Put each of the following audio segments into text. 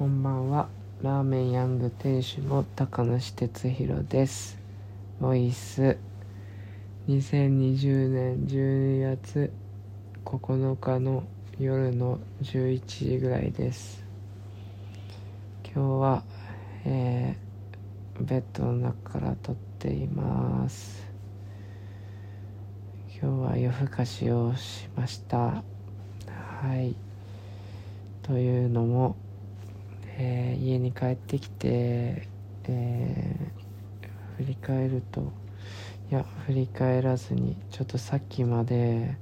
こんばんは。ラーメンヤング店主の高梨哲弘です。ボイス。2020年12月9日の夜の11時ぐらいです。今日は、えー、ベッドの中から撮っています。今日は夜更かしをしました。はい。というのもえー、家に帰ってきて、えー、振り返るといや振り返らずにちょっとさっきまで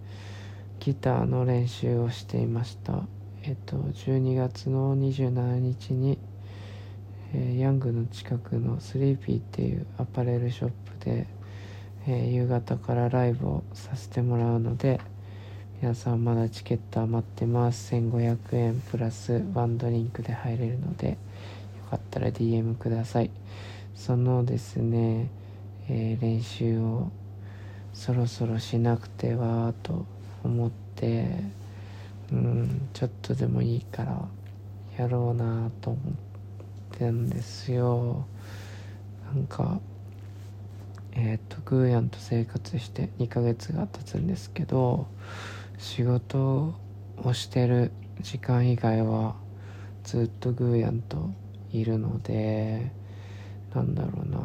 ギターの練習をしていました。えっと12月の27日に、えー、ヤングの近くのスリーピーっていうアパレルショップで、えー、夕方からライブをさせてもらうので皆さんまだチケット余ってます。1500円プラスワンドリンクで入れるのでよかったら DM ください。そのですね、えー、練習をそろそろしなくてはと思ってうんちょっとでもいいからやろうなと思ってんですよ。なんかえっ、とグーヤンと生活して2ヶ月が経つんですけど仕事をしてる時間以外はずっとグーヤンといるのでなんだろうな。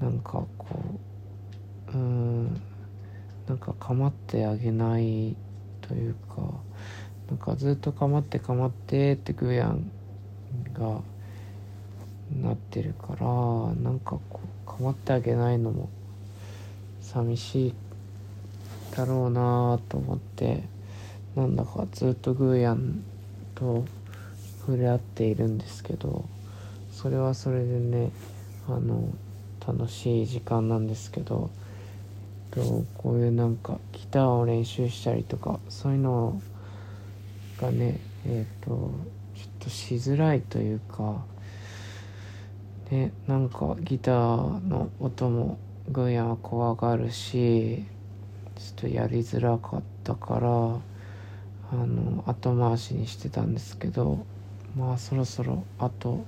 なんかこううんなんか構ってあげないというかなんかずっと構って構ってってグーヤンがなってるからなんかこう構ってあげないのも寂しい。だろうなと思ってなんだかずっとグーヤンと触れ合っているんですけどそれはそれでねあの楽しい時間なんですけどとこういうなんかギターを練習したりとかそういうのがねえっ、とちょっとしづらいというかねなんかギターの音もグーヤンは怖がるしちょっとやりづらかったからあの後回しにしてたんですけどまあそろそろあと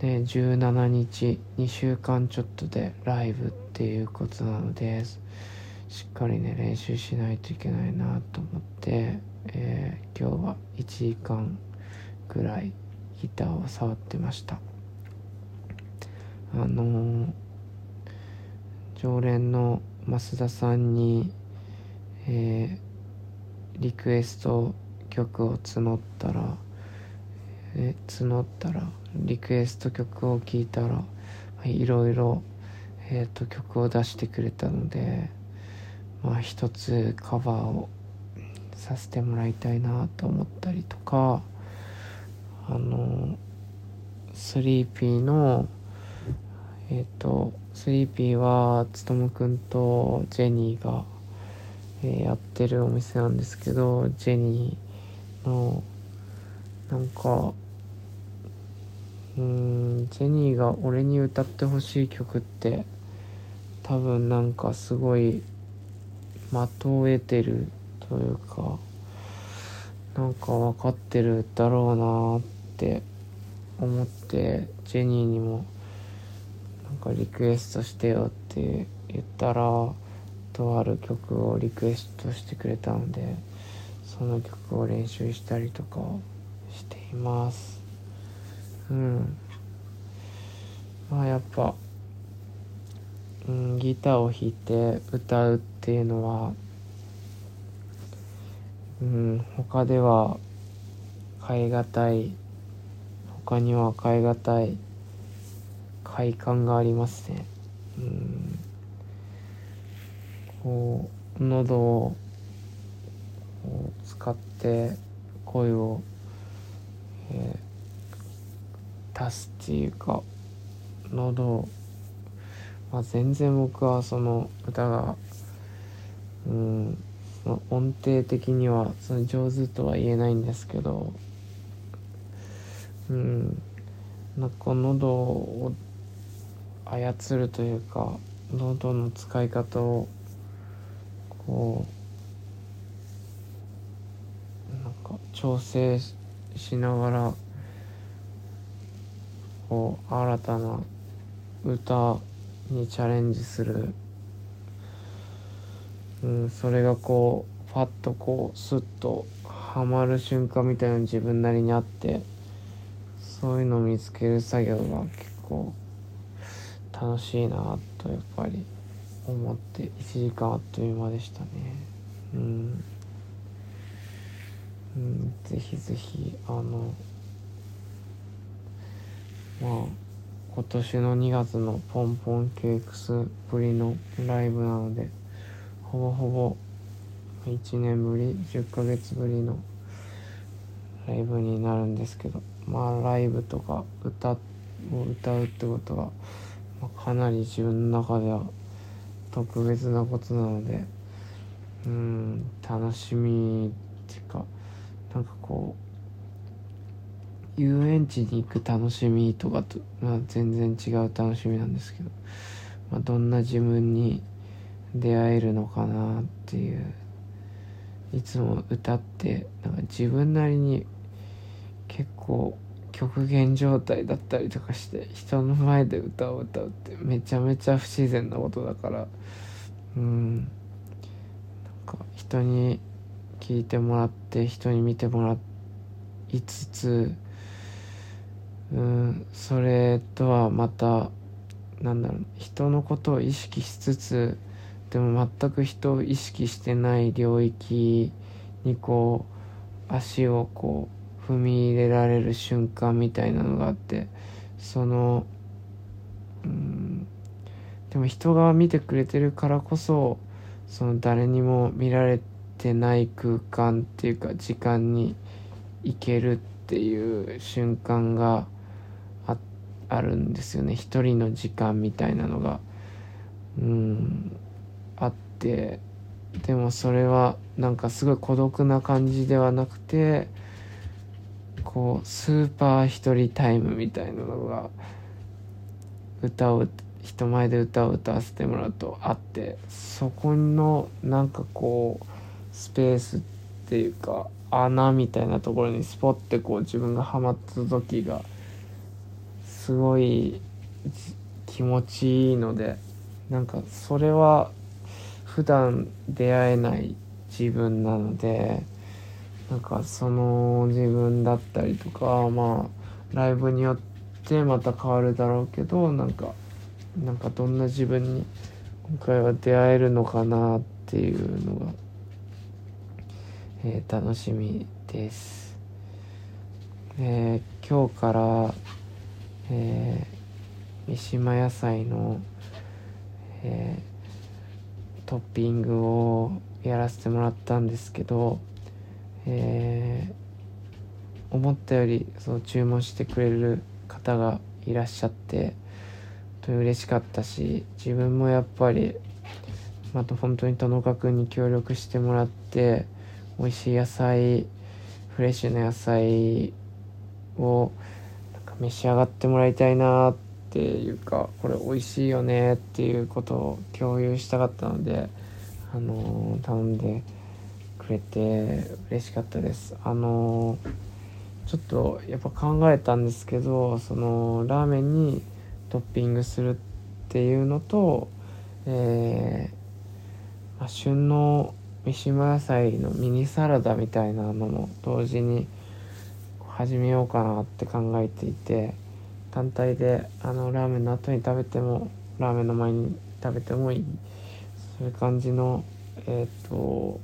ね17日2週間ちょっとでライブっていうことなのでしっかりね練習しないといけないなと思って、えー、今日は1時間ぐらいギターを触ってました。あのー、常連の増田さんに、えー、リクエスト曲を募ったら、え募ったらリクエスト曲を聴いたらいろいろ、えーと、曲を出してくれたのでまあ一つカバーをさせてもらいたいなと思ったりとかあのスリーピーのえっ、ー、とスリーピーはつとむくんとジェニーが、えー、やってるお店なんですけどジェニーのなんかうんジェニーが俺に歌ってほしい曲って多分なんかすごい的を得てるというかなんか分かってるだろうなって思ってジェニーにもリクエストしてよって言ったらとある曲をリクエストしてくれたのでその曲を練習したりとかしています。うん。まあやっぱ、うん、ギターを弾いて歌うっていうのはうん他では変え難い。他には変え難い。快感がありますね。うん。こう喉を使って声を、えー、出すっていうか喉を、まあ、全然僕はその歌がうんその音程的にはその上手とは言えないんですけどうん。なんか喉を操るというか喉の使い方をこうなんか調整しながらこう新たな歌にチャレンジする、うん、それがこうパッとこうスッとはまる瞬間みたいな自分なりにあってそういうのを見つける作業が結構楽しいなとやっぱり思って1時間あっという間でしたね。うん、うん、ぜひぜひあのまあ今年の2月のポンポンケークスぶりのライブなのでほぼほぼ1年ぶり10ヶ月ぶりのライブになるんですけどまあライブとか歌を歌うってことは、まあ、かなり自分の中では特別なことなのでうん楽しみっていうかなんかこう遊園地に行く楽しみとかと、まあ、全然違う楽しみなんですけど、まあ、どんな自分に出会えるのかなっていういつも歌ってなんか自分なりに結構極限状態だったりとかして人の前で歌を歌うってめちゃめちゃ不自然なことだから。うん。なんか人に聞いてもらって人に見てもらいつつうんそれとはまたなんだろう人のことを意識しつつでも全く人を意識してない領域にこう足をこう踏み入れられる瞬間みたいなのがあってそのうんでも人が見てくれてるからこそその誰にも見られてない空間っていうか時間に行けるっていう瞬間がああるんですよね。一人の時間みたいなのが。うんあってでもそれはなんかすごい孤独な感じではなくてこうスーパー一人タイムみたいなのが歌を人前で歌を歌わせてもらうとあってそこのなんかこうスペースっていうか穴みたいなところにスポッてこう自分がハマった時がすごい気持ちいいのでなんかそれは普段出会えない自分なのでなんかその自分だったりとかまあライブによってまた変わるだろうけどなんかなんかどんな自分に今回は出会えるのかなっていうのが、えー、楽しみです。えー、今日から、えー、三島野菜の、えートッピングをやらせてもらったんですけど、えー、思ったよりその注文してくれる方がいらっしゃってと嬉しかったし自分もやっぱりまた本当に田中君に協力してもらって美味しい野菜フレッシュな野菜をなんか召し上がってもらいたいなっていうかこれ美味しいよねっていうことを共有したかったのであのー、頼んでくれて嬉しかったです。あの、ちょっとやっぱ考えたんですけどそのラーメンにトッピングするっていうのとえー、まあ、旬の三島野菜のミニサラダみたいなのも同時に始めようかなって考えていて単体であのラーメンの後に食べてもラーメンの前に食べてもいい。そういう感じのえっ、ー、と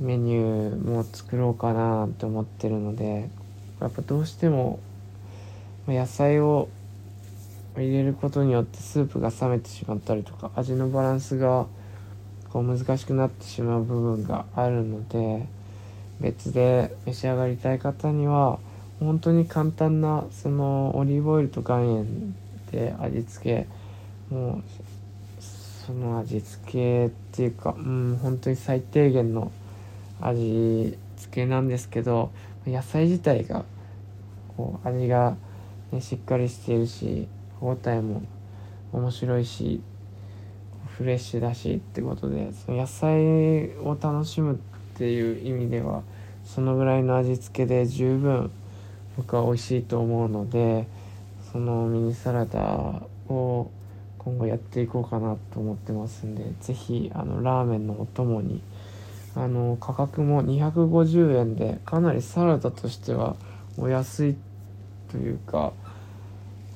メニューも作ろうかなって思ってるのでやっぱどうしても野菜を入れることによってスープが冷めてしまったりとか味のバランスがこう難しくなってしまう部分があるので別で召し上がりたい方には本当に簡単なそのオリーブオイルと岩塩で味付けもうその味付けっていうかうん本当に最低限の味付けなんですけど野菜自体がこう味が、ね、しっかりしているし歯応えも面白いしフレッシュだしってことでその野菜を楽しむっていう意味ではそのぐらいの味付けで十分僕は美味しいと思うのでそのミニサラダを今後やっていこうかなと思ってますんで是非ラーメンのお供にあの価格も250円でかなりサラダとしてはお安いというか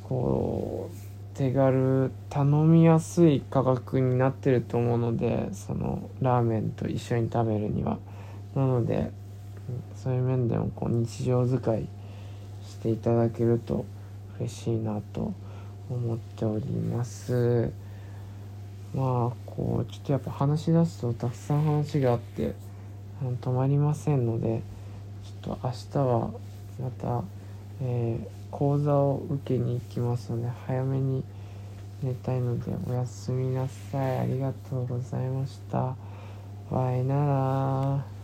こう手軽頼みやすい価格になってると思うのでそのラーメンと一緒に食べるには。なのでそういう面でもこう日常使いしていただけると嬉しいなと思っております。まあこうちょっとやっぱ話し出すとたくさん話があって止まりませんのでちょっと明日はまた、えー、講座を受けに行きますので早めに寝たいのでおやすみなさい。ありがとうございました。バイなら